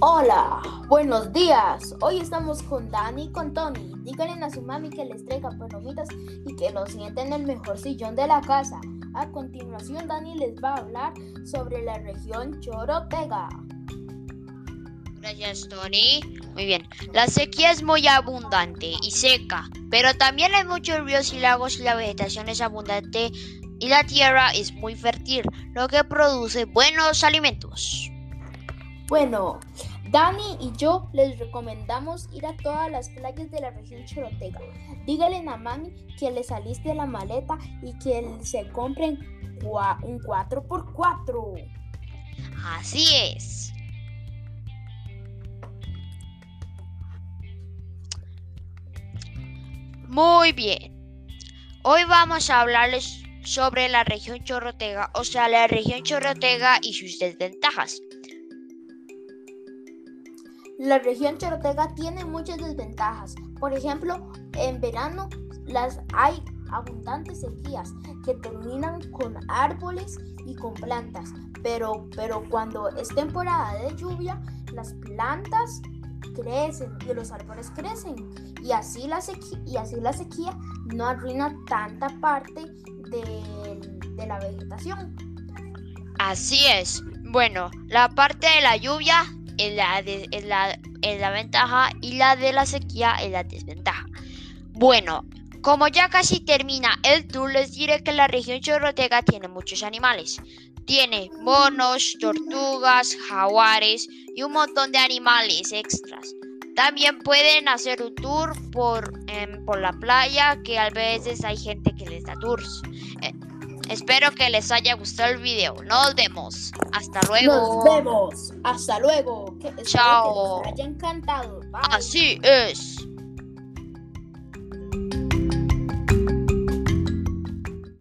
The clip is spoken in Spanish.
Hola, buenos días. Hoy estamos con Dani y con Tony. Díganle a su mami que les traiga palomitas y que lo sienten en el mejor sillón de la casa. A continuación, Dani les va a hablar sobre la región Chorotega. Gracias, Tony. Muy bien. La sequía es muy abundante y seca, pero también hay muchos ríos y lagos y la vegetación es abundante y la tierra es muy fértil, lo que produce buenos alimentos. Bueno, Dani y yo les recomendamos ir a todas las playas de la región Chorotega. Dígale a mami que le saliste la maleta y que se compren un 4x4. Así es. Muy bien. Hoy vamos a hablarles sobre la región Chorotega, o sea, la región Chorotega y sus desventajas. La región Chorotega tiene muchas desventajas. Por ejemplo, en verano las hay abundantes sequías que terminan con árboles y con plantas, pero, pero cuando es temporada de lluvia, las plantas crecen y los árboles crecen y así la sequía, y así la sequía no arruina tanta parte de, de la vegetación. Así es. Bueno, la parte de la lluvia es la, la, la ventaja y la de la sequía es la desventaja. Bueno, como ya casi termina el tour, les diré que la región chorrotega tiene muchos animales. Tiene monos, tortugas, jaguares y un montón de animales extras. También pueden hacer un tour por, em, por la playa, que a veces hay gente que les da tours. Eh, Espero que les haya gustado el video. Nos vemos. Hasta luego. Nos vemos. Hasta luego. Chao. Que les haya encantado. Así es.